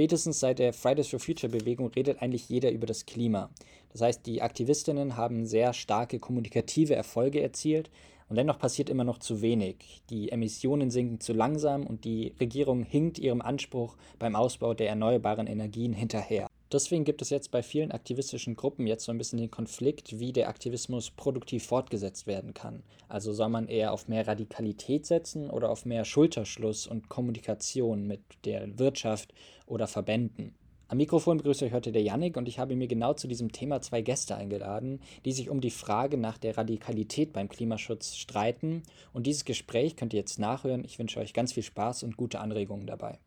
Spätestens seit der Fridays for Future Bewegung redet eigentlich jeder über das Klima. Das heißt, die Aktivistinnen haben sehr starke kommunikative Erfolge erzielt und dennoch passiert immer noch zu wenig. Die Emissionen sinken zu langsam und die Regierung hinkt ihrem Anspruch beim Ausbau der erneuerbaren Energien hinterher. Deswegen gibt es jetzt bei vielen aktivistischen Gruppen jetzt so ein bisschen den Konflikt, wie der Aktivismus produktiv fortgesetzt werden kann. Also soll man eher auf mehr Radikalität setzen oder auf mehr Schulterschluss und Kommunikation mit der Wirtschaft oder Verbänden. Am Mikrofon begrüße ich heute der Yannick und ich habe mir genau zu diesem Thema zwei Gäste eingeladen, die sich um die Frage nach der Radikalität beim Klimaschutz streiten. Und dieses Gespräch könnt ihr jetzt nachhören. Ich wünsche euch ganz viel Spaß und gute Anregungen dabei.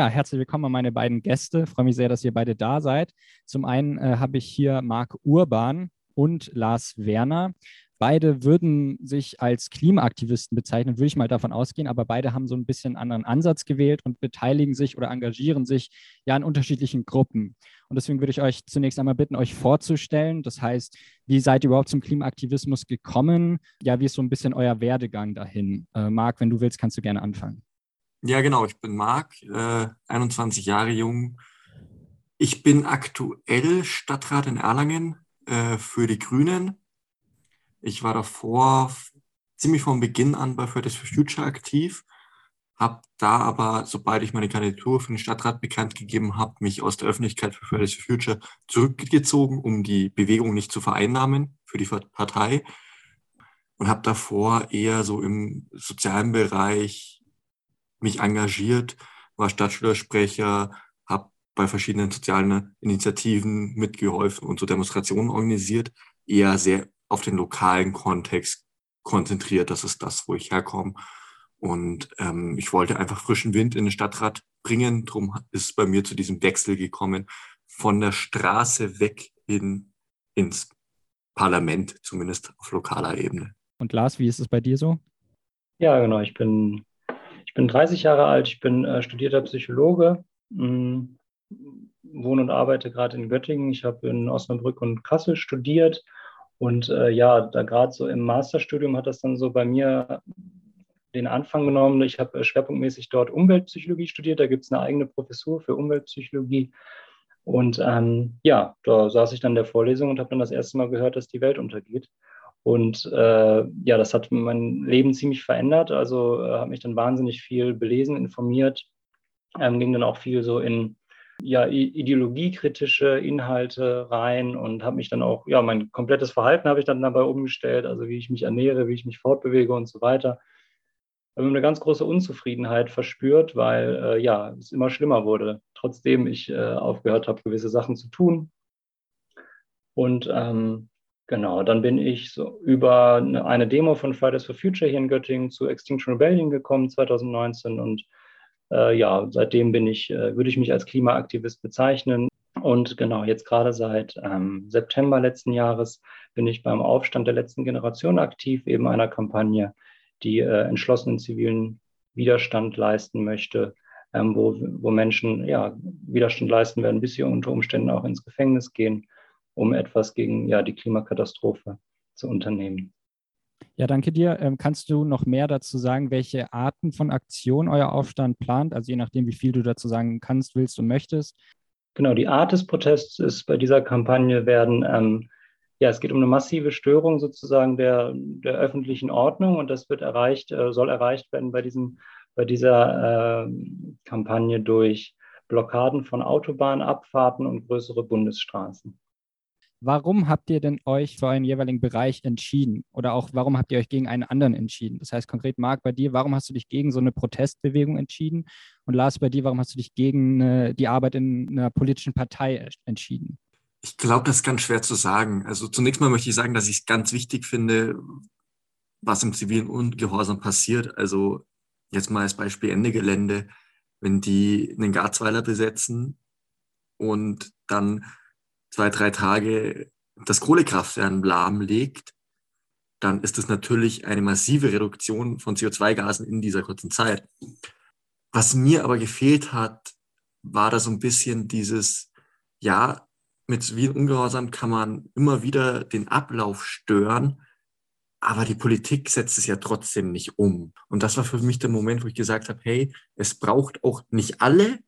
Ja, herzlich willkommen an meine beiden Gäste. Ich freue mich sehr, dass ihr beide da seid. Zum einen äh, habe ich hier Marc Urban und Lars Werner. Beide würden sich als Klimaaktivisten bezeichnen, würde ich mal davon ausgehen, aber beide haben so ein bisschen anderen Ansatz gewählt und beteiligen sich oder engagieren sich ja in unterschiedlichen Gruppen. Und deswegen würde ich euch zunächst einmal bitten, euch vorzustellen. Das heißt, wie seid ihr überhaupt zum Klimaaktivismus gekommen? Ja, wie ist so ein bisschen euer Werdegang dahin? Äh, Marc, wenn du willst, kannst du gerne anfangen. Ja, genau. Ich bin Marc, äh, 21 Jahre jung. Ich bin aktuell Stadtrat in Erlangen äh, für die Grünen. Ich war davor ziemlich von Beginn an bei Fridays for Future aktiv, habe da aber, sobald ich meine Kandidatur für den Stadtrat bekannt gegeben habe, mich aus der Öffentlichkeit für Fridays for Future zurückgezogen, um die Bewegung nicht zu vereinnahmen für die Partei und habe davor eher so im sozialen Bereich mich engagiert, war Stadtschülersprecher, habe bei verschiedenen sozialen Initiativen mitgeholfen und so Demonstrationen organisiert, eher sehr auf den lokalen Kontext konzentriert. Das ist das, wo ich herkomme. Und ähm, ich wollte einfach frischen Wind in den Stadtrat bringen. Darum ist es bei mir zu diesem Wechsel gekommen, von der Straße weg in, ins Parlament, zumindest auf lokaler Ebene. Und Lars, wie ist es bei dir so? Ja, genau. Ich bin ich bin 30 Jahre alt, ich bin äh, studierter Psychologe, mh, mm, wohne und arbeite gerade in Göttingen. Ich habe in Osnabrück und Kassel studiert. Und äh, ja, da gerade so im Masterstudium hat das dann so bei mir den Anfang genommen. Ich habe äh, schwerpunktmäßig dort Umweltpsychologie studiert. Da gibt es eine eigene Professur für Umweltpsychologie. Und ähm, ja, da saß ich dann in der Vorlesung und habe dann das erste Mal gehört, dass die Welt untergeht. Und äh, ja, das hat mein Leben ziemlich verändert. Also äh, habe mich dann wahnsinnig viel belesen, informiert, ähm, ging dann auch viel so in ja, ideologiekritische Inhalte rein und habe mich dann auch, ja, mein komplettes Verhalten habe ich dann dabei umgestellt, also wie ich mich ernähre, wie ich mich fortbewege und so weiter. Habe eine ganz große Unzufriedenheit verspürt, weil äh, ja, es immer schlimmer wurde, trotzdem ich äh, aufgehört habe, gewisse Sachen zu tun. Und ähm, Genau, dann bin ich so über eine Demo von Fridays for Future hier in Göttingen zu Extinction Rebellion gekommen 2019 und äh, ja, seitdem bin ich, äh, würde ich mich als Klimaaktivist bezeichnen. Und genau, jetzt gerade seit ähm, September letzten Jahres bin ich beim Aufstand der letzten Generation aktiv, eben einer Kampagne, die äh, entschlossenen zivilen Widerstand leisten möchte, ähm, wo, wo Menschen ja, Widerstand leisten werden, bis sie unter Umständen auch ins Gefängnis gehen um etwas gegen ja, die Klimakatastrophe zu unternehmen. Ja, danke dir. Ähm, kannst du noch mehr dazu sagen, welche Arten von Aktionen euer Aufstand plant? Also je nachdem, wie viel du dazu sagen kannst, willst und möchtest. Genau, die Art des Protests ist bei dieser Kampagne werden, ähm, ja, es geht um eine massive Störung sozusagen der, der öffentlichen Ordnung und das wird erreicht, äh, soll erreicht werden bei, diesem, bei dieser äh, Kampagne durch Blockaden von Autobahnabfahrten und größere Bundesstraßen. Warum habt ihr denn euch für einen jeweiligen Bereich entschieden? Oder auch, warum habt ihr euch gegen einen anderen entschieden? Das heißt konkret, Marc, bei dir, warum hast du dich gegen so eine Protestbewegung entschieden? Und Lars, bei dir, warum hast du dich gegen äh, die Arbeit in einer politischen Partei entschieden? Ich glaube, das ist ganz schwer zu sagen. Also zunächst mal möchte ich sagen, dass ich es ganz wichtig finde, was im zivilen Ungehorsam passiert. Also jetzt mal als Beispiel Ende Gelände, wenn die einen Garzweiler besetzen und dann zwei, drei Tage das Kohlekraftwerk lahmlegt, dann ist das natürlich eine massive Reduktion von CO2-Gasen in dieser kurzen Zeit. Was mir aber gefehlt hat, war da so ein bisschen dieses, ja, mit zivilen Ungehorsam kann man immer wieder den Ablauf stören, aber die Politik setzt es ja trotzdem nicht um. Und das war für mich der Moment, wo ich gesagt habe, hey, es braucht auch nicht alle,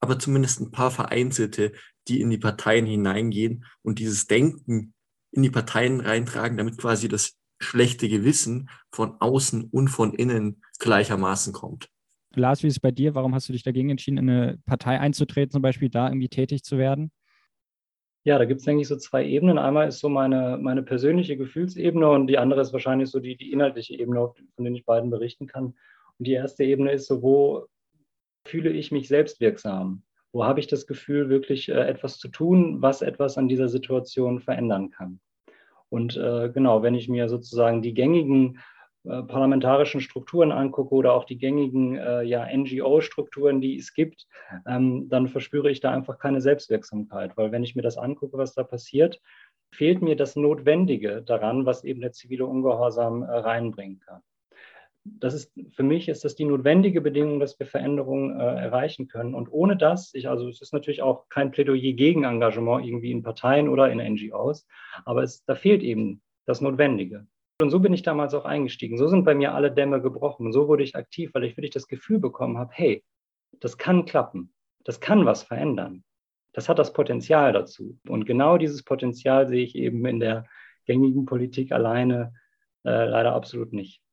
aber zumindest ein paar Vereinzelte, die in die Parteien hineingehen und dieses Denken in die Parteien reintragen, damit quasi das schlechte Gewissen von außen und von innen gleichermaßen kommt. Lars, wie ist es bei dir? Warum hast du dich dagegen entschieden, in eine Partei einzutreten, zum Beispiel da irgendwie tätig zu werden? Ja, da gibt es, denke ich, so zwei Ebenen. Einmal ist so meine, meine persönliche Gefühlsebene und die andere ist wahrscheinlich so die, die inhaltliche Ebene, von der ich beiden berichten kann. Und die erste Ebene ist so, wo fühle ich mich selbstwirksam? Wo habe ich das Gefühl, wirklich äh, etwas zu tun, was etwas an dieser Situation verändern kann? Und äh, genau, wenn ich mir sozusagen die gängigen äh, parlamentarischen Strukturen angucke oder auch die gängigen ja, NGO-Strukturen, die es gibt, ähm, dann verspüre ich da einfach keine Selbstwirksamkeit, weil wenn ich mir das angucke, was da passiert, fehlt mir das Notwendige daran, was eben der zivile Ungehorsam reinbringen kann. Das ist, für mich ist das die notwendige Bedingung, dass wir Veränderungen äh, erreichen können. Und ohne das, ich, also es ist natürlich auch kein Plädoyer gegen Engagement irgendwie in Parteien oder in NGOs, aber es, da fehlt eben das Notwendige. Und so bin ich damals auch eingestiegen. So sind bei mir alle Dämme gebrochen. Und so wurde ich aktiv, weil ich wirklich das Gefühl bekommen habe, hey, das kann klappen. Das kann was verändern. Das hat das Potenzial dazu. Und genau dieses Potenzial sehe ich eben in der gängigen Politik alleine äh, leider absolut nicht.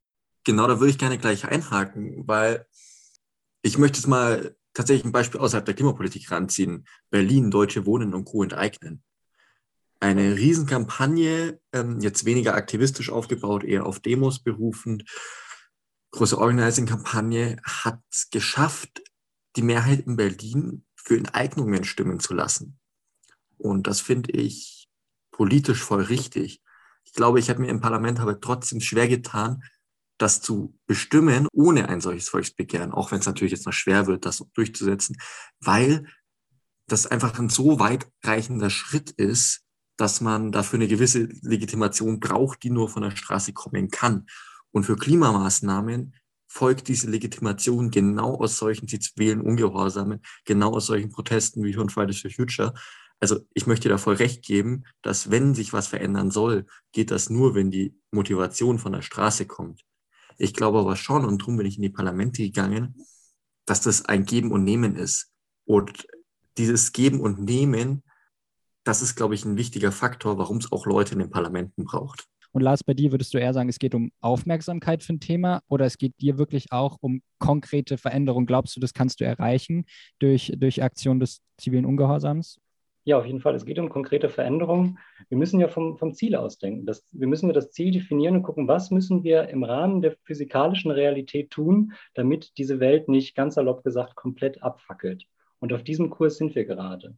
Genau, da würde ich gerne gleich einhaken, weil ich möchte es mal tatsächlich ein Beispiel außerhalb der Klimapolitik ranziehen. Berlin, Deutsche Wohnen und Co. enteignen eine Riesenkampagne, ähm, jetzt weniger aktivistisch aufgebaut, eher auf Demos berufend. Große Organizing-Kampagne hat geschafft, die Mehrheit in Berlin für Enteignungen stimmen zu lassen. Und das finde ich politisch voll richtig. Ich glaube, ich habe mir im Parlament aber trotzdem schwer getan, das zu bestimmen, ohne ein solches Volksbegehren, auch wenn es natürlich jetzt noch schwer wird, das durchzusetzen, weil das einfach ein so weitreichender Schritt ist, dass man dafür eine gewisse Legitimation braucht, die nur von der Straße kommen kann. Und für Klimamaßnahmen folgt diese Legitimation genau aus solchen zivilen Ungehorsamen, genau aus solchen Protesten wie von Fridays for Future. Also ich möchte da voll recht geben, dass wenn sich was verändern soll, geht das nur, wenn die Motivation von der Straße kommt. Ich glaube aber schon, und darum bin ich in die Parlamente gegangen, dass das ein Geben und Nehmen ist. Und dieses Geben und Nehmen das ist, glaube ich, ein wichtiger Faktor, warum es auch Leute in den Parlamenten braucht. Und Lars, bei dir würdest du eher sagen, es geht um Aufmerksamkeit für ein Thema oder es geht dir wirklich auch um konkrete Veränderungen? Glaubst du, das kannst du erreichen durch, durch Aktion des zivilen Ungehorsams? Ja, auf jeden Fall. Es geht um konkrete Veränderungen. Wir müssen ja vom, vom Ziel ausdenken. Das, wir müssen das Ziel definieren und gucken, was müssen wir im Rahmen der physikalischen Realität tun, damit diese Welt nicht ganz salopp gesagt komplett abfackelt. Und auf diesem Kurs sind wir gerade.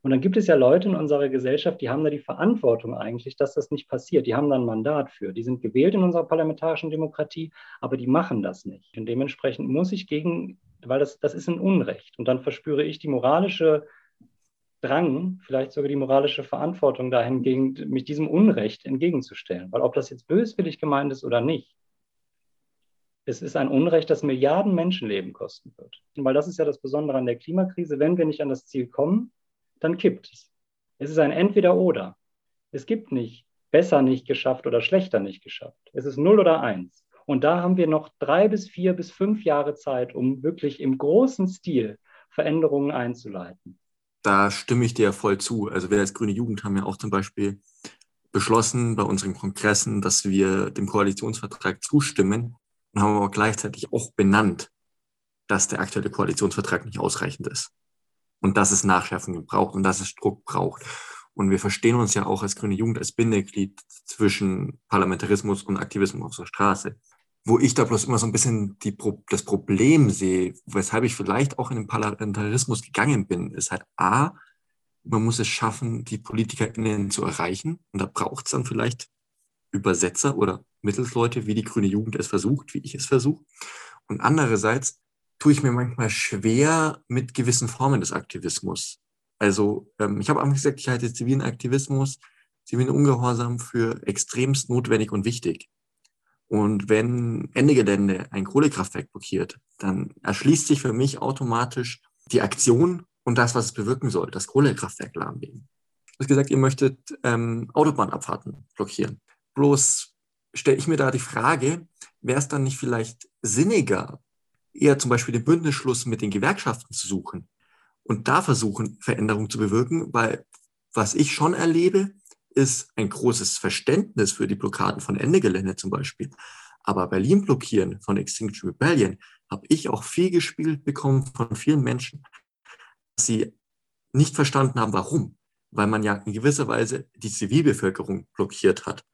Und dann gibt es ja Leute in unserer Gesellschaft, die haben da die Verantwortung eigentlich, dass das nicht passiert. Die haben da ein Mandat für. Die sind gewählt in unserer parlamentarischen Demokratie, aber die machen das nicht. Und dementsprechend muss ich gegen, weil das, das ist ein Unrecht. Und dann verspüre ich die moralische Drang, vielleicht sogar die moralische Verantwortung dahingegen, mich diesem Unrecht entgegenzustellen. Weil ob das jetzt böswillig gemeint ist oder nicht, es ist ein Unrecht, das Milliarden Menschenleben kosten wird. Weil das ist ja das Besondere an der Klimakrise. Wenn wir nicht an das Ziel kommen, dann kippt es. Es ist ein Entweder-Oder. Es gibt nicht besser nicht geschafft oder schlechter nicht geschafft. Es ist null oder eins. Und da haben wir noch drei bis vier bis fünf Jahre Zeit, um wirklich im großen Stil Veränderungen einzuleiten. Da stimme ich dir voll zu. Also wir als Grüne Jugend haben ja auch zum Beispiel beschlossen bei unseren Kongressen, dass wir dem Koalitionsvertrag zustimmen und haben aber gleichzeitig auch benannt, dass der aktuelle Koalitionsvertrag nicht ausreichend ist und dass es Nachschärfungen braucht und dass es Druck braucht. Und wir verstehen uns ja auch als Grüne Jugend als Bindeglied zwischen Parlamentarismus und Aktivismus auf der Straße. Wo ich da bloß immer so ein bisschen die, das Problem sehe, weshalb ich vielleicht auch in den Parlamentarismus gegangen bin, ist halt A, man muss es schaffen, die PolitikerInnen zu erreichen. Und da braucht es dann vielleicht Übersetzer oder Mittelsleute, wie die Grüne Jugend es versucht, wie ich es versuche. Und andererseits tue ich mir manchmal schwer mit gewissen Formen des Aktivismus. Also ähm, ich habe einfach gesagt, ich halte zivilen Aktivismus, zivilen Ungehorsam für extremst notwendig und wichtig. Und wenn Ende Gelände ein Kohlekraftwerk blockiert, dann erschließt sich für mich automatisch die Aktion und das, was es bewirken soll, das Kohlekraftwerk lahmlegen. Du hast gesagt, ihr möchtet ähm, Autobahnabfahrten blockieren. Bloß stelle ich mir da die Frage, wäre es dann nicht vielleicht sinniger, eher zum Beispiel den Bündnisschluss mit den Gewerkschaften zu suchen und da versuchen, Veränderungen zu bewirken, weil was ich schon erlebe, ist ein großes Verständnis für die Blockaden von Ende Gelände zum Beispiel. Aber Berlin blockieren von Extinction Rebellion habe ich auch viel gespielt bekommen von vielen Menschen, dass sie nicht verstanden haben, warum. Weil man ja in gewisser Weise die Zivilbevölkerung blockiert hat,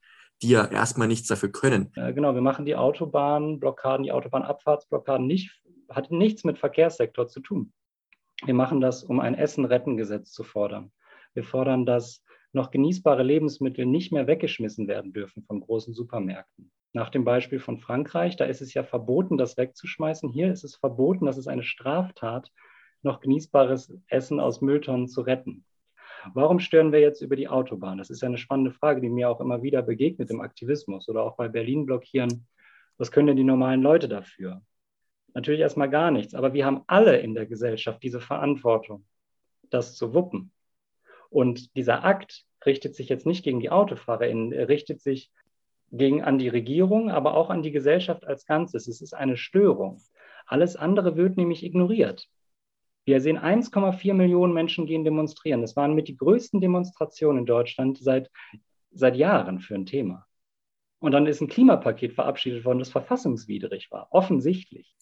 die ja erstmal nichts dafür können. Genau, wir machen die Autobahnblockaden, die Autobahnabfahrtsblockaden nicht, hat nichts mit Verkehrssektor zu tun. Wir machen das, um ein Essen-Retten-Gesetz zu fordern. Wir fordern, dass noch genießbare Lebensmittel nicht mehr weggeschmissen werden dürfen von großen Supermärkten. Nach dem Beispiel von Frankreich, da ist es ja verboten, das wegzuschmeißen. Hier ist es verboten, das ist eine Straftat, noch genießbares Essen aus Mülltonnen zu retten. Warum stören wir jetzt über die Autobahn? Das ist ja eine spannende Frage, die mir auch immer wieder begegnet im Aktivismus oder auch bei Berlin blockieren. Was können denn die normalen Leute dafür? Natürlich erstmal gar nichts, aber wir haben alle in der Gesellschaft diese Verantwortung, das zu wuppen. Und dieser Akt richtet sich jetzt nicht gegen die AutofahrerInnen, er richtet sich gegen, an die Regierung, aber auch an die Gesellschaft als Ganzes. Es ist eine Störung. Alles andere wird nämlich ignoriert. Wir sehen 1,4 Millionen Menschen gehen demonstrieren. Das waren mit die größten Demonstrationen in Deutschland seit, seit Jahren für ein Thema. Und dann ist ein Klimapaket verabschiedet worden, das verfassungswidrig war, offensichtlich.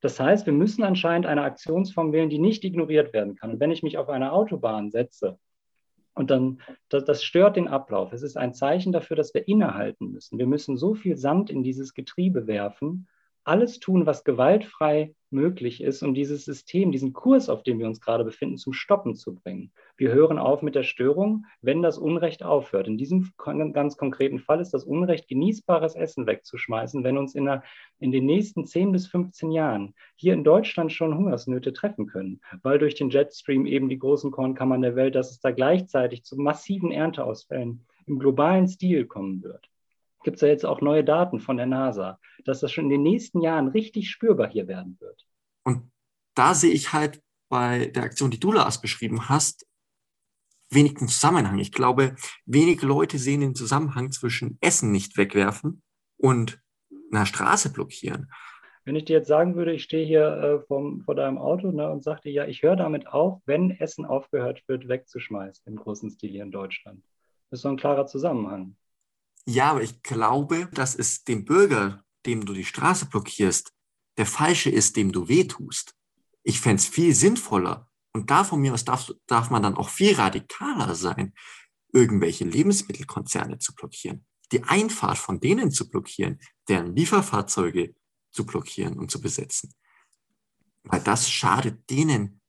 Das heißt, wir müssen anscheinend eine Aktionsform wählen, die nicht ignoriert werden kann. Und wenn ich mich auf eine Autobahn setze und dann, das, das, stört den Ablauf. Es ist ein Zeichen dafür, dass wir innehalten müssen. Wir müssen so viel Sand in dieses Getriebe werfen, alles tun, was gewaltfrei möglich ist, um dieses System, diesen Kurs, auf dem wir uns gerade befinden, zum Stoppen zu bringen. Wir hören auf mit der Störung, wenn das Unrecht aufhört. In diesem ganz konkreten Fall ist das Unrecht, genießbares Essen wegzuschmeißen, wenn uns in, der, in den nächsten 10 bis 15 Jahren hier in Deutschland schon Hungersnöte treffen können, weil durch den Jetstream eben die großen Kornkammern der Welt, dass es da gleichzeitig zu massiven Ernteausfällen im globalen Stil kommen wird gibt es ja jetzt auch neue Daten von der NASA, dass das schon in den nächsten Jahren richtig spürbar hier werden wird. Und da sehe ich halt bei der Aktion, die du Lars beschrieben hast, wenig den Zusammenhang. Ich glaube, wenig Leute sehen den Zusammenhang zwischen Essen nicht wegwerfen und einer Straße blockieren. Wenn ich dir jetzt sagen würde, ich stehe hier äh, vom, vor deinem Auto ne, und sagte, ja, ich höre damit auf, wenn Essen aufgehört wird, wegzuschmeißen im großen Stil hier in Deutschland. Das ist so ein klarer Zusammenhang. Ja, aber ich glaube, dass es dem Bürger, dem du die Straße blockierst, der falsche ist, dem du wehtust. Ich fände es viel sinnvoller, und da von mir aus darf, darf man dann auch viel radikaler sein, irgendwelche Lebensmittelkonzerne zu blockieren, die Einfahrt von denen zu blockieren, deren Lieferfahrzeuge zu blockieren und zu besetzen. Weil das schadet denen,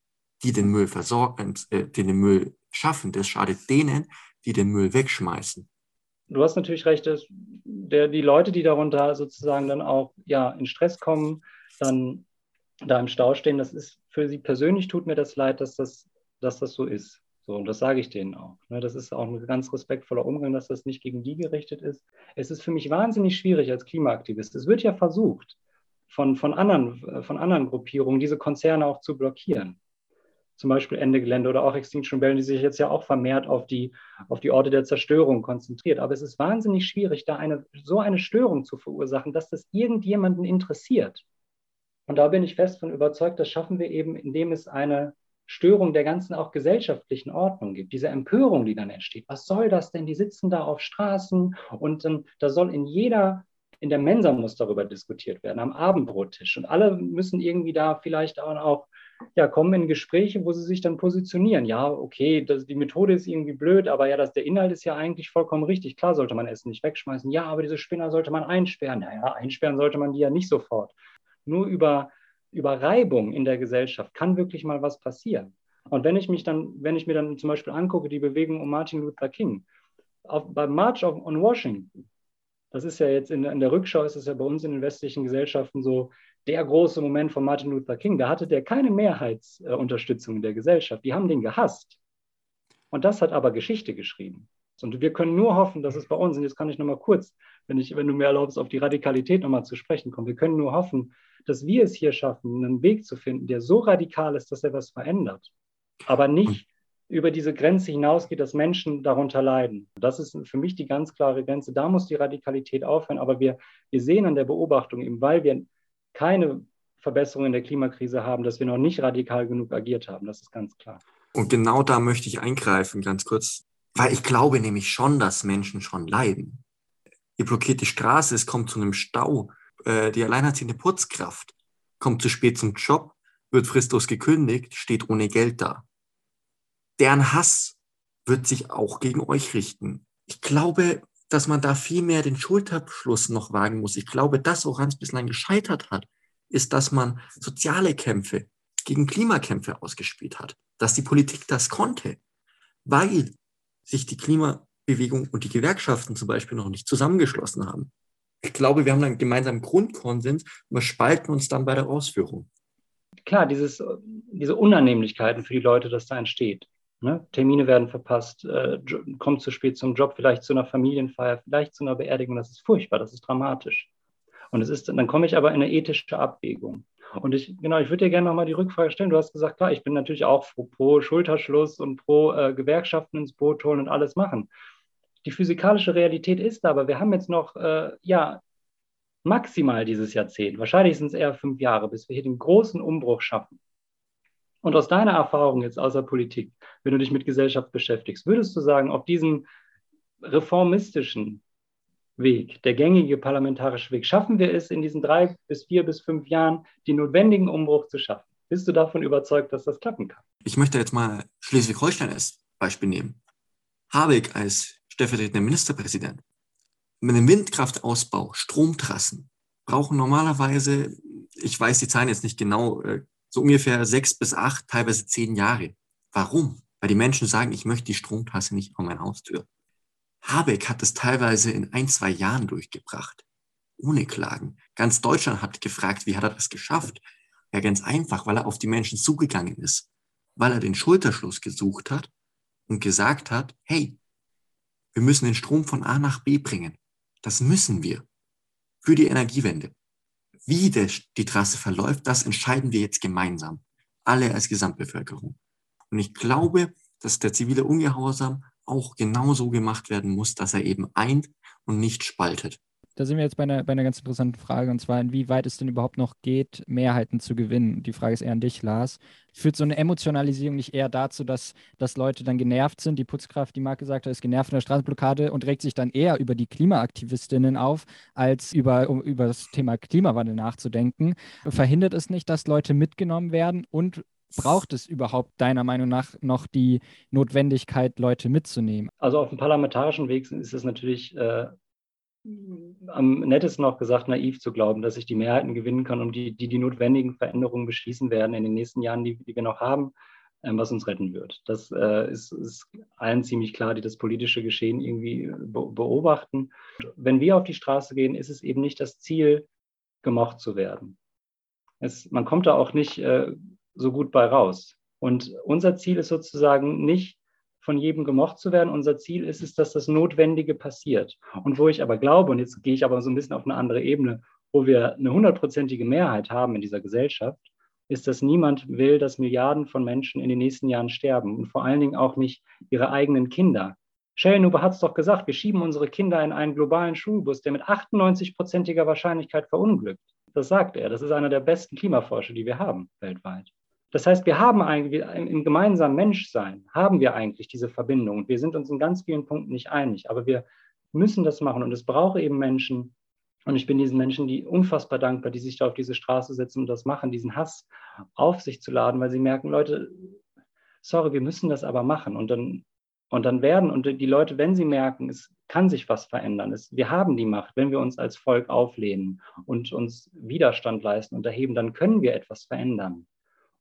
die den Müll versorgen, äh, die den Müll schaffen. Das schadet denen, die den Müll wegschmeißen du hast natürlich recht, dass der, die Leute, die darunter sozusagen dann auch ja, in Stress kommen, dann da im Stau stehen, das ist für sie persönlich tut mir das leid, dass das, dass das so ist. So, und das sage ich denen auch. Ne? Das ist auch ein ganz respektvoller Umgang, dass das nicht gegen die gerichtet ist. Es ist für mich wahnsinnig schwierig als Klimaaktivist. Es wird ja versucht, von, von, anderen, von anderen Gruppierungen diese Konzerne auch zu blockieren zum Beispiel Ende Gelände oder auch Extinction Rebellion, die sich jetzt ja auch vermehrt auf die, auf die Orte der Zerstörung konzentriert. Aber es ist wahnsinnig schwierig, da eine, so eine Störung zu verursachen, dass das irgendjemanden interessiert. Und da bin ich fest von überzeugt, das schaffen wir eben, indem es eine Störung der ganzen auch gesellschaftlichen Ordnung gibt. Diese Empörung, die dann entsteht. Was soll das denn? Die sitzen da auf Straßen und ähm, da soll in jeder in der Mensa muss darüber diskutiert werden, am Abendbrottisch. Und alle müssen irgendwie da vielleicht auch ja, kommen in Gespräche, wo sie sich dann positionieren. Ja, okay, das, die Methode ist irgendwie blöd, aber ja, das, der Inhalt ist ja eigentlich vollkommen richtig. Klar sollte man Essen nicht wegschmeißen. Ja, aber diese Spinner sollte man einsperren. Naja, einsperren sollte man die ja nicht sofort. Nur über, über Reibung in der Gesellschaft kann wirklich mal was passieren. Und wenn ich mich dann, wenn ich mir dann zum Beispiel angucke, die Bewegung um Martin Luther King, auf, beim March on Washington, das ist ja jetzt in, in der Rückschau, ist es ja bei uns in den westlichen Gesellschaften so, der große Moment von Martin Luther King, da hatte der keine Mehrheitsunterstützung in der Gesellschaft. Die haben den gehasst. Und das hat aber Geschichte geschrieben. Und wir können nur hoffen, dass es bei uns, und jetzt kann ich nochmal kurz wenn, ich, wenn du mir erlaubst, auf die Radikalität nochmal zu sprechen kommen. Wir können nur hoffen, dass wir es hier schaffen, einen Weg zu finden, der so radikal ist, dass er was verändert, aber nicht über diese Grenze hinausgeht, dass Menschen darunter leiden. Das ist für mich die ganz klare Grenze. Da muss die Radikalität aufhören. Aber wir, wir sehen an der Beobachtung, eben weil wir keine Verbesserung in der Klimakrise haben, dass wir noch nicht radikal genug agiert haben. Das ist ganz klar. Und genau da möchte ich eingreifen, ganz kurz, weil ich glaube nämlich schon, dass Menschen schon leiden. Ihr blockiert die Straße, es kommt zu einem Stau, äh, die alleinerziehende Putzkraft kommt zu spät zum Job, wird fristlos gekündigt, steht ohne Geld da. Deren Hass wird sich auch gegen euch richten. Ich glaube, dass man da viel mehr den Schulterschluss noch wagen muss. Ich glaube, das, woran es bislang gescheitert hat, ist, dass man soziale Kämpfe gegen Klimakämpfe ausgespielt hat, dass die Politik das konnte, weil sich die Klimabewegung und die Gewerkschaften zum Beispiel noch nicht zusammengeschlossen haben. Ich glaube, wir haben einen gemeinsamen Grundkonsens, wir spalten uns dann bei der Ausführung. Klar, dieses, diese Unannehmlichkeiten für die Leute, dass da entsteht. Ne? Termine werden verpasst, äh, kommt zu spät zum Job, vielleicht zu einer Familienfeier, vielleicht zu einer Beerdigung. Das ist furchtbar, das ist dramatisch. Und es ist, dann komme ich aber in eine ethische Abwägung. Und ich, genau, ich würde dir gerne nochmal die Rückfrage stellen. Du hast gesagt, klar, ich bin natürlich auch pro, Schulterschluss und pro äh, Gewerkschaften ins Boot holen und alles machen. Die physikalische Realität ist aber, wir haben jetzt noch, äh, ja, maximal dieses Jahrzehnt, wahrscheinlich sind es eher fünf Jahre, bis wir hier den großen Umbruch schaffen. Und aus deiner Erfahrung jetzt außer Politik, wenn du dich mit Gesellschaft beschäftigst, würdest du sagen, auf diesem reformistischen Weg, der gängige parlamentarische Weg, schaffen wir es in diesen drei bis vier bis fünf Jahren, den notwendigen Umbruch zu schaffen? Bist du davon überzeugt, dass das klappen kann? Ich möchte jetzt mal Schleswig-Holstein als Beispiel nehmen. Habeck als stellvertretender Ministerpräsident. Mit dem Windkraftausbau, Stromtrassen brauchen normalerweise, ich weiß die Zahlen jetzt nicht genau, äh, so ungefähr sechs bis acht, teilweise zehn Jahre. Warum? Weil die Menschen sagen, ich möchte die Stromtrasse nicht vor meiner Haustür. Habeck hat es teilweise in ein, zwei Jahren durchgebracht. Ohne Klagen. Ganz Deutschland hat gefragt, wie hat er das geschafft? Ja, ganz einfach, weil er auf die Menschen zugegangen ist. Weil er den Schulterschluss gesucht hat und gesagt hat, hey, wir müssen den Strom von A nach B bringen. Das müssen wir. Für die Energiewende. Wie die Trasse verläuft, das entscheiden wir jetzt gemeinsam. Alle als Gesamtbevölkerung. Und ich glaube, dass der zivile Ungehorsam auch genauso gemacht werden muss, dass er eben eint und nicht spaltet. Da sind wir jetzt bei einer, bei einer ganz interessanten Frage, und zwar, inwieweit es denn überhaupt noch geht, Mehrheiten zu gewinnen. Die Frage ist eher an dich, Lars. Führt so eine Emotionalisierung nicht eher dazu, dass, dass Leute dann genervt sind? Die Putzkraft, die Marc gesagt hat, ist genervt von der Straßenblockade und regt sich dann eher über die Klimaaktivistinnen auf, als über, um über das Thema Klimawandel nachzudenken. Verhindert es nicht, dass Leute mitgenommen werden und braucht es überhaupt deiner Meinung nach noch die Notwendigkeit, Leute mitzunehmen? Also auf dem parlamentarischen Weg ist es natürlich äh, am nettesten noch gesagt naiv zu glauben, dass ich die Mehrheiten gewinnen kann und die die, die notwendigen Veränderungen beschließen werden in den nächsten Jahren, die, die wir noch haben, ähm, was uns retten wird. Das äh, ist, ist, allen ziemlich klar, die das politische Geschehen irgendwie be beobachten. Wenn wir auf die Straße gehen, ist es eben nicht das Ziel, gemocht zu werden. Es, man kommt da auch nicht äh, so gut bei raus. Und unser Ziel ist sozusagen nicht von jedem gemocht zu werden. Unser Ziel ist es, dass das Notwendige passiert. Und wo ich aber glaube, und jetzt gehe ich aber so ein bisschen auf eine andere Ebene, wo wir eine hundertprozentige Mehrheit haben in dieser Gesellschaft, ist, dass niemand will, dass Milliarden von Menschen in den nächsten Jahren sterben und vor allen Dingen auch nicht ihre eigenen Kinder. Schellenhuber hat es doch gesagt, wir schieben unsere Kinder in einen globalen Schulbus, der mit 98-prozentiger Wahrscheinlichkeit verunglückt. Das sagt er. Das ist einer der besten Klimaforscher, die wir haben weltweit. Das heißt, wir haben eigentlich im gemeinsamen Menschsein haben wir eigentlich diese Verbindung. Wir sind uns in ganz vielen Punkten nicht einig, aber wir müssen das machen. Und es braucht eben Menschen, und ich bin diesen Menschen, die unfassbar dankbar, die sich da auf diese Straße setzen und das machen, diesen Hass auf sich zu laden, weil sie merken, Leute, sorry, wir müssen das aber machen. Und dann, und dann werden, und die Leute, wenn sie merken, es kann sich was verändern, es, wir haben die Macht, wenn wir uns als Volk auflehnen und uns Widerstand leisten und erheben, dann können wir etwas verändern.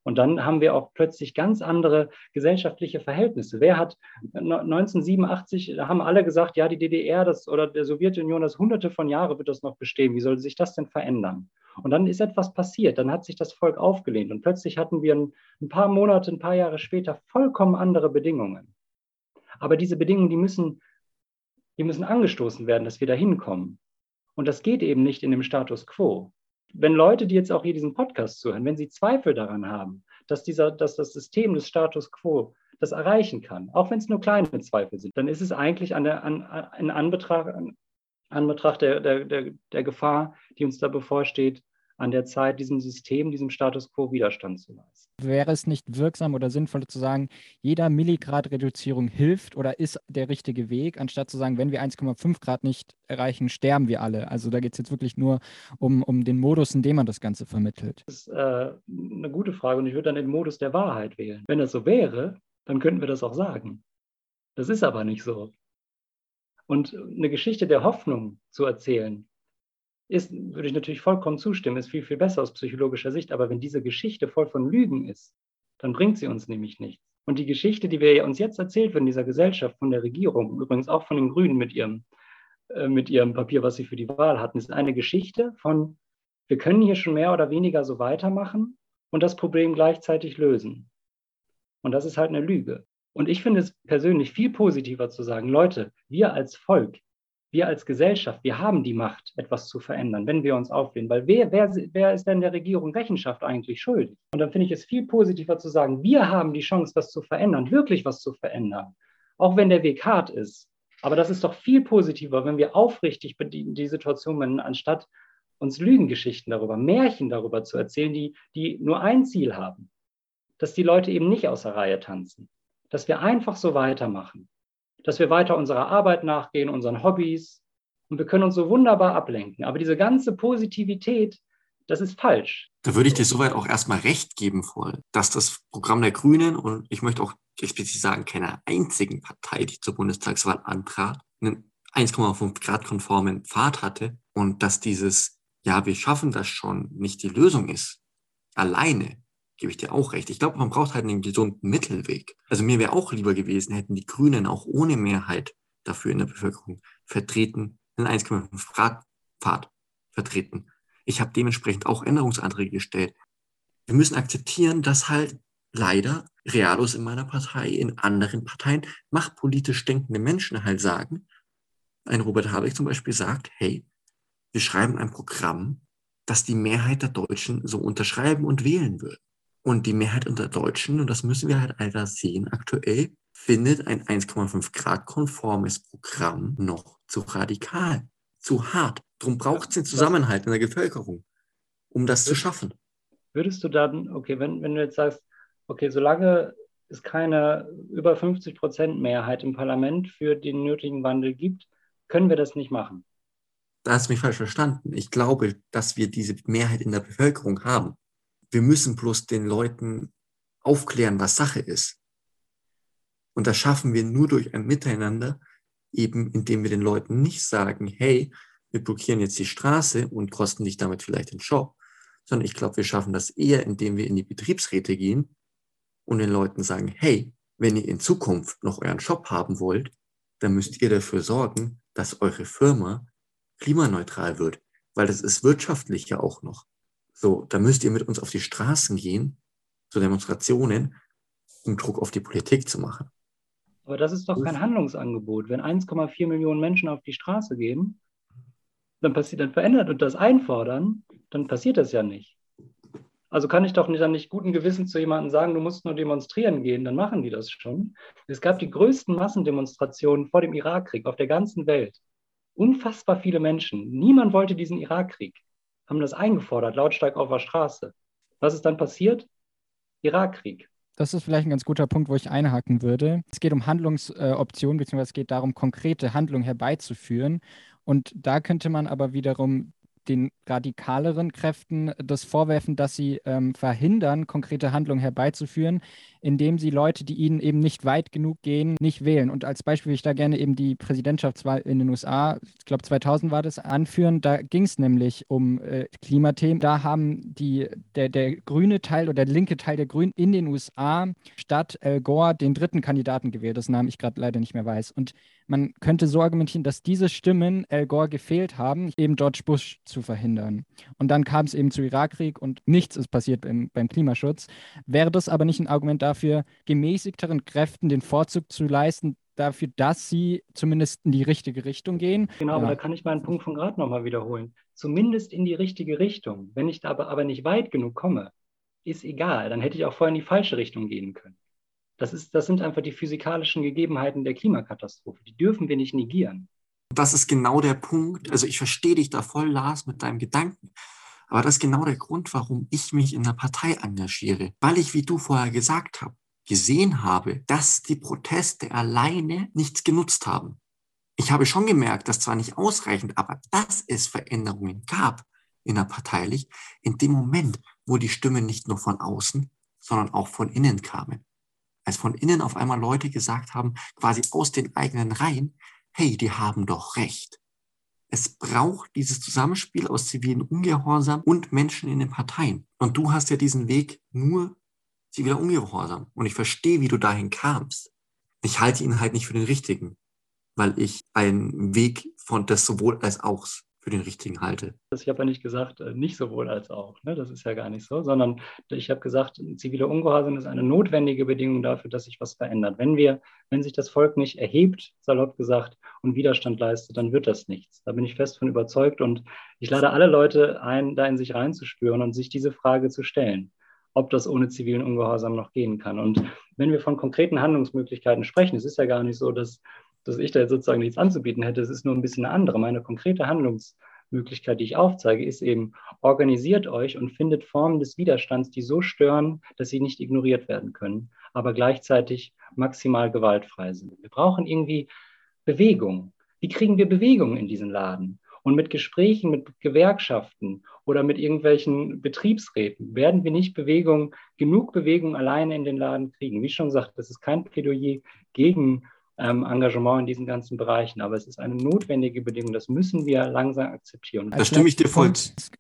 Und dann haben wir auch plötzlich ganz andere gesellschaftliche Verhältnisse. Wer hat 1987, da haben alle gesagt, ja, die DDR das, oder der Sowjetunion, das hunderte von Jahren wird das noch bestehen. Wie soll sich das denn verändern? Und dann ist etwas passiert. Dann hat sich das Volk aufgelehnt. Und plötzlich hatten wir ein, ein paar Monate, ein paar Jahre später vollkommen andere Bedingungen. Aber diese Bedingungen, die müssen, die müssen angestoßen werden, dass wir da hinkommen. Und das geht eben nicht in dem Status quo. Wenn Leute, die jetzt auch hier diesen Podcast zuhören, wenn sie Zweifel daran haben, dass, dieser, dass das System des Status quo das erreichen kann, auch wenn es nur kleine Zweifel sind, dann ist es eigentlich an der, an, an, Anbetracht, an, Anbetracht der, der, der, der Gefahr, die uns da bevorsteht, an der Zeit, diesem System, diesem Status quo Widerstand zu leisten. Wäre es nicht wirksam oder sinnvoll zu sagen, jeder Milligrad Reduzierung hilft oder ist der richtige Weg, anstatt zu sagen, wenn wir 1,5 Grad nicht erreichen, sterben wir alle? Also da geht es jetzt wirklich nur um, um den Modus, in dem man das Ganze vermittelt. Das ist äh, eine gute Frage und ich würde dann den Modus der Wahrheit wählen. Wenn das so wäre, dann könnten wir das auch sagen. Das ist aber nicht so. Und eine Geschichte der Hoffnung zu erzählen, ist, würde ich natürlich vollkommen zustimmen, ist viel, viel besser aus psychologischer Sicht. Aber wenn diese Geschichte voll von Lügen ist, dann bringt sie uns nämlich nichts. Und die Geschichte, die wir uns jetzt erzählt werden, dieser Gesellschaft, von der Regierung, übrigens auch von den Grünen mit ihrem, äh, mit ihrem Papier, was sie für die Wahl hatten, ist eine Geschichte von, wir können hier schon mehr oder weniger so weitermachen und das Problem gleichzeitig lösen. Und das ist halt eine Lüge. Und ich finde es persönlich viel positiver zu sagen, Leute, wir als Volk, wir als Gesellschaft, wir haben die Macht, etwas zu verändern, wenn wir uns auflehnen. Weil wer, wer, wer ist denn der Regierung Rechenschaft eigentlich schuldig? Und dann finde ich es viel positiver zu sagen, wir haben die Chance, was zu verändern, wirklich was zu verändern. Auch wenn der Weg hart ist. Aber das ist doch viel positiver, wenn wir aufrichtig die, Situation meinen, anstatt uns Lügengeschichten darüber, Märchen darüber zu erzählen, die, die nur ein Ziel haben, dass die Leute eben nicht aus der Reihe tanzen dass wir einfach so weitermachen, dass wir weiter unserer Arbeit nachgehen, unseren Hobbys und wir können uns so wunderbar ablenken. Aber diese ganze Positivität, das ist falsch. Da würde ich dir soweit auch erstmal recht geben wollen, dass das Programm der Grünen und ich möchte auch explizit sagen, keiner einzigen Partei, die zur Bundestagswahl antrat, einen 1,5 Grad konformen Pfad hatte und dass dieses, ja, wir schaffen das schon, nicht die Lösung ist. Alleine gebe ich dir auch recht. Ich glaube, man braucht halt einen gesunden Mittelweg. Also mir wäre auch lieber gewesen, hätten die Grünen auch ohne Mehrheit dafür in der Bevölkerung vertreten, einen 1,5 Grad Pfad vertreten. Ich habe dementsprechend auch Änderungsanträge gestellt. Wir müssen akzeptieren, dass halt leider Realos in meiner Partei, in anderen Parteien, machtpolitisch denkende Menschen halt sagen, ein Robert Habeck zum Beispiel sagt, hey, wir schreiben ein Programm, das die Mehrheit der Deutschen so unterschreiben und wählen wird. Und die Mehrheit unter Deutschen, und das müssen wir halt leider sehen aktuell, findet ein 1,5 Grad konformes Programm noch zu radikal, zu hart. Darum braucht es den Zusammenhalt in der Bevölkerung, um das zu schaffen. Würdest du dann, okay, wenn, wenn du jetzt sagst, okay, solange es keine über 50 Prozent Mehrheit im Parlament für den nötigen Wandel gibt, können wir das nicht machen. Da hast du mich falsch verstanden. Ich glaube, dass wir diese Mehrheit in der Bevölkerung haben. Wir müssen bloß den Leuten aufklären, was Sache ist. Und das schaffen wir nur durch ein Miteinander, eben indem wir den Leuten nicht sagen, hey, wir blockieren jetzt die Straße und kosten dich damit vielleicht den Job, sondern ich glaube, wir schaffen das eher, indem wir in die Betriebsräte gehen und den Leuten sagen, hey, wenn ihr in Zukunft noch euren Job haben wollt, dann müsst ihr dafür sorgen, dass eure Firma klimaneutral wird, weil das ist wirtschaftlich ja auch noch. So, da müsst ihr mit uns auf die Straßen gehen, zu Demonstrationen, um Druck auf die Politik zu machen. Aber das ist doch kein Handlungsangebot. Wenn 1,4 Millionen Menschen auf die Straße gehen, dann passiert, dann verändert und das einfordern, dann passiert das ja nicht. Also kann ich doch nicht, dann nicht guten Gewissens zu jemandem sagen, du musst nur demonstrieren gehen, dann machen die das schon. Es gab die größten Massendemonstrationen vor dem Irakkrieg auf der ganzen Welt. Unfassbar viele Menschen. Niemand wollte diesen Irakkrieg haben das eingefordert, lautstark auf der Straße. Was ist dann passiert? Irakkrieg. Das ist vielleicht ein ganz guter Punkt, wo ich einhaken würde. Es geht um Handlungsoptionen, beziehungsweise es geht darum, konkrete Handlungen herbeizuführen. Und da könnte man aber wiederum den radikaleren Kräften das vorwerfen, dass sie ähm, verhindern, konkrete Handlungen herbeizuführen, indem sie Leute, die ihnen eben nicht weit genug gehen, nicht wählen. Und als Beispiel will ich da gerne eben die Präsidentschaftswahl in den USA, ich glaube 2000 war das, anführen. Da ging es nämlich um äh, Klimathemen. Da haben die, der, der grüne Teil oder der linke Teil der Grünen in den USA statt Al Gore den dritten Kandidaten gewählt, das Namen ich gerade leider nicht mehr weiß. Und man könnte so argumentieren, dass diese Stimmen Al Gore gefehlt haben, eben George Bush zu verhindern. Und dann kam es eben zu Irakkrieg und nichts ist passiert beim, beim Klimaschutz. Wäre das aber nicht ein Argument dafür, gemäßigteren Kräften den Vorzug zu leisten, dafür, dass sie zumindest in die richtige Richtung gehen. Genau, ja. aber da kann ich meinen Punkt von gerade nochmal wiederholen. Zumindest in die richtige Richtung. Wenn ich aber, aber nicht weit genug komme, ist egal. Dann hätte ich auch vorher in die falsche Richtung gehen können. Das, ist, das sind einfach die physikalischen Gegebenheiten der Klimakatastrophe. Die dürfen wir nicht negieren. Das ist genau der Punkt. Also ich verstehe dich da voll, Lars, mit deinem Gedanken. Aber das ist genau der Grund, warum ich mich in der Partei engagiere. Weil ich, wie du vorher gesagt hast, gesehen habe, dass die Proteste alleine nichts genutzt haben. Ich habe schon gemerkt, dass zwar nicht ausreichend, aber dass es Veränderungen gab innerparteilich, in dem Moment, wo die Stimmen nicht nur von außen, sondern auch von innen kamen. Als von innen auf einmal Leute gesagt haben, quasi aus den eigenen Reihen, hey, die haben doch recht. Es braucht dieses Zusammenspiel aus zivilen Ungehorsam und Menschen in den Parteien. Und du hast ja diesen Weg nur ziviler Ungehorsam. Und ich verstehe, wie du dahin kamst. Ich halte ihn halt nicht für den richtigen, weil ich einen Weg von des sowohl als auch für den richtigen halte. Ich habe ja nicht gesagt, äh, nicht sowohl als auch. Ne? Das ist ja gar nicht so, sondern ich habe gesagt, ziviler Ungehorsam ist eine notwendige Bedingung dafür, dass sich was verändert. Wenn wir, wenn sich das Volk nicht erhebt, salopp gesagt, und Widerstand leistet, dann wird das nichts. Da bin ich fest von überzeugt und ich lade alle Leute ein, da in sich reinzuspüren und sich diese Frage zu stellen ob das ohne zivilen Ungehorsam noch gehen kann. Und wenn wir von konkreten Handlungsmöglichkeiten sprechen, es ist ja gar nicht so, dass dass ich da jetzt sozusagen nichts anzubieten hätte. Es ist nur ein bisschen eine andere. Meine konkrete Handlungsmöglichkeit, die ich aufzeige, ist eben, organisiert euch und findet Formen des Widerstands, die so stören, dass sie nicht ignoriert werden können, aber gleichzeitig maximal gewaltfrei sind. Wir brauchen irgendwie Bewegung. Wie kriegen wir Bewegung in diesen Laden? Und mit Gesprächen mit Gewerkschaften oder mit irgendwelchen Betriebsräten werden wir nicht Bewegung, genug Bewegung alleine in den Laden kriegen. Wie schon gesagt, das ist kein Plädoyer gegen ähm, Engagement in diesen ganzen Bereichen. Aber es ist eine notwendige Bedingung. Das müssen wir langsam akzeptieren. Da stimme ich dir voll.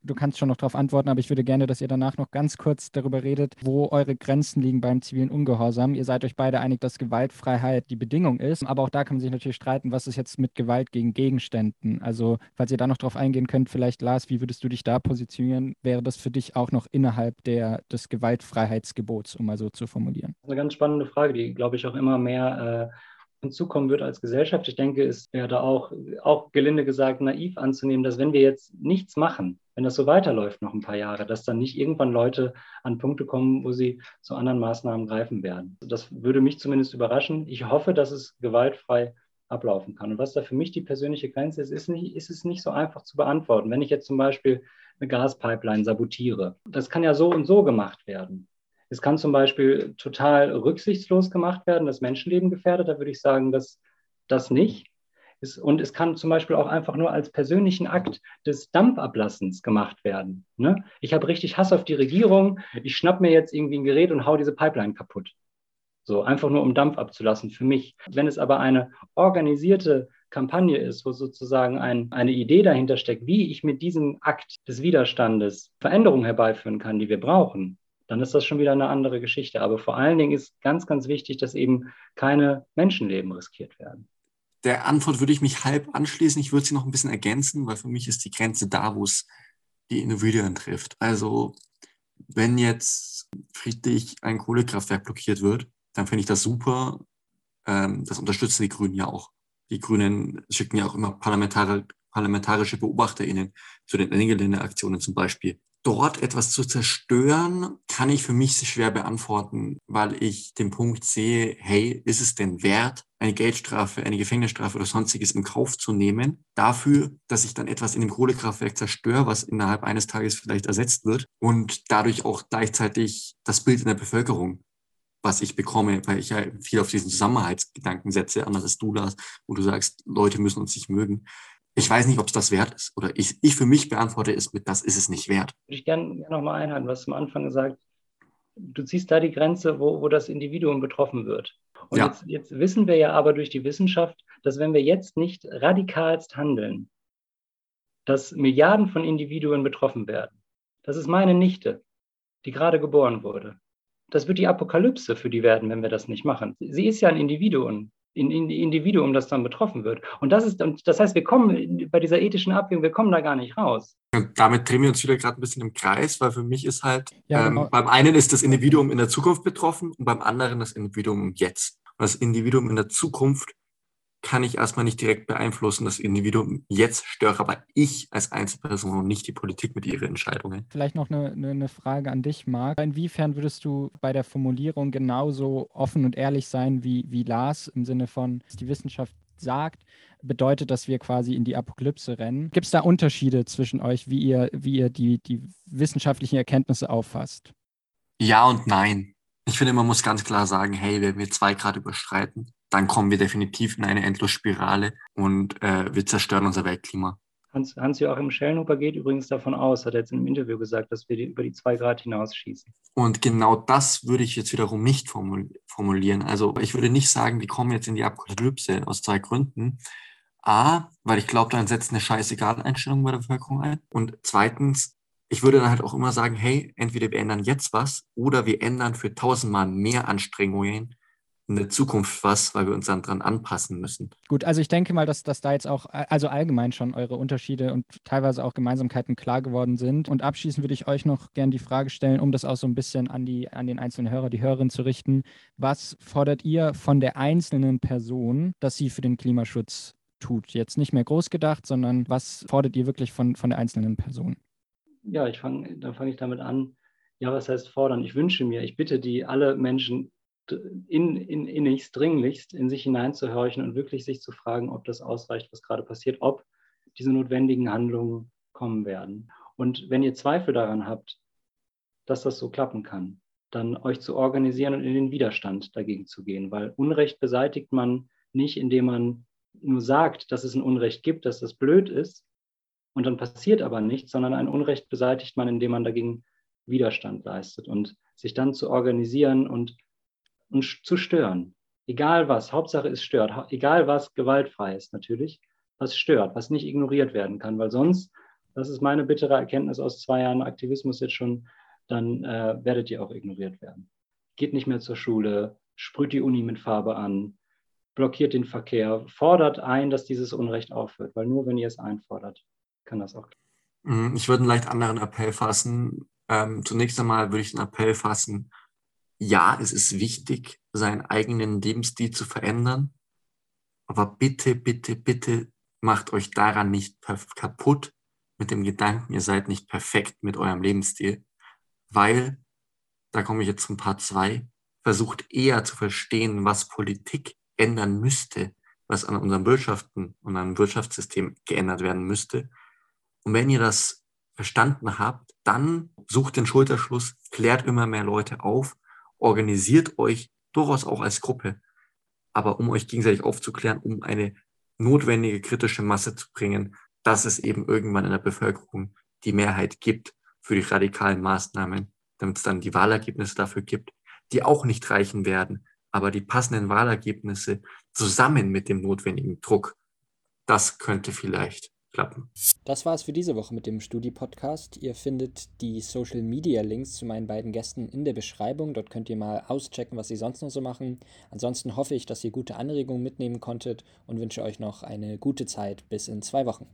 Du kannst schon noch darauf antworten, aber ich würde gerne, dass ihr danach noch ganz kurz darüber redet, wo eure Grenzen liegen beim zivilen Ungehorsam. Ihr seid euch beide einig, dass Gewaltfreiheit die Bedingung ist. Aber auch da kann man sich natürlich streiten, was ist jetzt mit Gewalt gegen Gegenständen. Also, falls ihr da noch darauf eingehen könnt, vielleicht Lars, wie würdest du dich da positionieren? Wäre das für dich auch noch innerhalb der, des Gewaltfreiheitsgebots, um mal so zu formulieren? Das ist eine ganz spannende Frage, die, glaube ich, auch immer mehr äh, hinzukommen wird als Gesellschaft. Ich denke, es wäre da auch, auch gelinde gesagt naiv anzunehmen, dass wenn wir jetzt nichts machen, wenn das so weiterläuft noch ein paar Jahre, dass dann nicht irgendwann Leute an Punkte kommen, wo sie zu anderen Maßnahmen greifen werden. Das würde mich zumindest überraschen. Ich hoffe, dass es gewaltfrei ablaufen kann. Und was da für mich die persönliche Grenze ist, ist, nicht, ist es nicht so einfach zu beantworten. Wenn ich jetzt zum Beispiel eine Gaspipeline sabotiere, das kann ja so und so gemacht werden. Es kann zum Beispiel total rücksichtslos gemacht werden, das Menschenleben gefährdet. Da würde ich sagen, dass das nicht. Ist, und es kann zum Beispiel auch einfach nur als persönlichen Akt des Dampfablassens gemacht werden. Ne? Ich habe richtig Hass auf die Regierung. Ich schnapp mir jetzt irgendwie ein Gerät und hau diese Pipeline kaputt. So, einfach nur um Dampf abzulassen für mich. Wenn es aber eine organisierte Kampagne ist, wo sozusagen ein, eine Idee dahinter steckt, wie ich mit diesem Akt des Widerstandes Veränderungen herbeiführen kann, die wir brauchen, dann ist das schon wieder eine andere Geschichte. Aber vor allen Dingen ist ganz, ganz wichtig, dass eben keine Menschenleben riskiert werden. Der Antwort würde ich mich halb anschließen. Ich würde sie noch ein bisschen ergänzen, weil für mich ist die Grenze da, wo es die Individuen trifft. Also wenn jetzt friedlich ein Kohlekraftwerk blockiert wird, dann finde ich das super. Ähm, das unterstützen die Grünen ja auch. Die Grünen schicken ja auch immer parlamentarische BeobachterInnen zu den Engeländeraktionen zum Beispiel dort etwas zu zerstören, kann ich für mich schwer beantworten, weil ich den Punkt sehe, hey, ist es denn wert, eine Geldstrafe, eine Gefängnisstrafe oder sonstiges in Kauf zu nehmen, dafür, dass ich dann etwas in dem Kohlekraftwerk zerstöre, was innerhalb eines Tages vielleicht ersetzt wird und dadurch auch gleichzeitig das Bild in der Bevölkerung was ich bekomme, weil ich ja viel auf diesen Zusammenhaltsgedanken setze, anders als du das, wo du sagst, Leute müssen uns nicht mögen ich weiß nicht, ob es das wert ist. Oder ich, ich für mich beantworte es mit, das ist es nicht wert. Würde ich gerne gern nochmal einhalten, was du am Anfang gesagt Du ziehst da die Grenze, wo, wo das Individuum betroffen wird. Und ja. jetzt, jetzt wissen wir ja aber durch die Wissenschaft, dass wenn wir jetzt nicht radikalst handeln, dass Milliarden von Individuen betroffen werden. Das ist meine Nichte, die gerade geboren wurde. Das wird die Apokalypse für die werden, wenn wir das nicht machen. Sie ist ja ein Individuum in, in Individuum, das dann betroffen wird. Und das ist, und das heißt, wir kommen bei dieser ethischen Abwägung, wir kommen da gar nicht raus. Und damit drehen wir uns wieder gerade ein bisschen im Kreis, weil für mich ist halt, ja, ähm, genau. beim einen ist das Individuum in der Zukunft betroffen und beim anderen das Individuum jetzt. das Individuum in der Zukunft kann ich erstmal nicht direkt beeinflussen, das Individuum jetzt störe aber ich als Einzelperson und nicht die Politik mit ihren Entscheidungen. Vielleicht noch eine, eine, Frage an dich, Marc. Inwiefern würdest du bei der Formulierung genauso offen und ehrlich sein wie, wie Lars im Sinne von, die Wissenschaft sagt, bedeutet, dass wir quasi in die Apokalypse rennen. Gibt es da Unterschiede zwischen euch, wie ihr, wie ihr die, die wissenschaftlichen Erkenntnisse auffasst? Ja und nein. Ich finde, man muss ganz klar sagen, hey, wenn wir zwei Grad überstreiten, dann kommen wir definitiv in eine Endlosspirale und äh, wir zerstören unser Weltklima. Hans, Hans-Joachim Schellnhuber geht übrigens davon aus, hat er jetzt in einem Interview gesagt, dass wir die, über die zwei Grad hinausschießen. Und genau das würde ich jetzt wiederum nicht formulieren. Also ich würde nicht sagen, wir kommen jetzt in die Apokalypse aus zwei Gründen. A, weil ich glaube, dann setzt eine scheißegal Einstellung bei der Bevölkerung ein. Und zweitens, ich würde dann halt auch immer sagen, hey, entweder wir ändern jetzt was oder wir ändern für tausendmal mehr Anstrengungen in der Zukunft was, weil wir uns dann dran anpassen müssen. Gut, also ich denke mal, dass, dass da jetzt auch, also allgemein schon eure Unterschiede und teilweise auch Gemeinsamkeiten klar geworden sind. Und abschließend würde ich euch noch gerne die Frage stellen, um das auch so ein bisschen an, die, an den einzelnen Hörer, die Hörerin zu richten. Was fordert ihr von der einzelnen Person, dass sie für den Klimaschutz tut? Jetzt nicht mehr groß gedacht, sondern was fordert ihr wirklich von, von der einzelnen Person? Ja, ich fange, dann fange ich damit an. Ja, was heißt fordern? Ich wünsche mir, ich bitte die alle Menschen in, in, innigst, dringlichst in sich hineinzuhorchen und wirklich sich zu fragen, ob das ausreicht, was gerade passiert, ob diese notwendigen Handlungen kommen werden. Und wenn ihr Zweifel daran habt, dass das so klappen kann, dann euch zu organisieren und in den Widerstand dagegen zu gehen, weil Unrecht beseitigt man nicht, indem man nur sagt, dass es ein Unrecht gibt, dass das blöd ist und dann passiert aber nichts, sondern ein Unrecht beseitigt man, indem man dagegen Widerstand leistet und sich dann zu organisieren und und zu stören. Egal was, Hauptsache es stört, egal was gewaltfrei ist natürlich, was stört, was nicht ignoriert werden kann, weil sonst, das ist meine bittere Erkenntnis aus zwei Jahren Aktivismus jetzt schon, dann äh, werdet ihr auch ignoriert werden. Geht nicht mehr zur Schule, sprüht die Uni mit Farbe an, blockiert den Verkehr, fordert ein, dass dieses Unrecht aufhört, weil nur wenn ihr es einfordert, kann das auch. Mhm, ich würde einen leicht anderen Appell fassen. Ähm, zunächst einmal würde ich den Appell fassen, ja, es ist wichtig, seinen eigenen Lebensstil zu verändern, aber bitte, bitte, bitte macht euch daran nicht kaputt mit dem Gedanken, ihr seid nicht perfekt mit eurem Lebensstil, weil, da komme ich jetzt zum Part 2, versucht eher zu verstehen, was Politik ändern müsste, was an unseren Wirtschaften und an Wirtschaftssystem geändert werden müsste. Und wenn ihr das verstanden habt, dann sucht den Schulterschluss, klärt immer mehr Leute auf organisiert euch durchaus auch als Gruppe, aber um euch gegenseitig aufzuklären, um eine notwendige kritische Masse zu bringen, dass es eben irgendwann in der Bevölkerung die Mehrheit gibt für die radikalen Maßnahmen, damit es dann die Wahlergebnisse dafür gibt, die auch nicht reichen werden, aber die passenden Wahlergebnisse zusammen mit dem notwendigen Druck, das könnte vielleicht klappen. Das war es für diese Woche mit dem Studi-Podcast. Ihr findet die Social-Media-Links zu meinen beiden Gästen in der Beschreibung. Dort könnt ihr mal auschecken, was sie sonst noch so machen. Ansonsten hoffe ich, dass ihr gute Anregungen mitnehmen konntet und wünsche euch noch eine gute Zeit bis in zwei Wochen.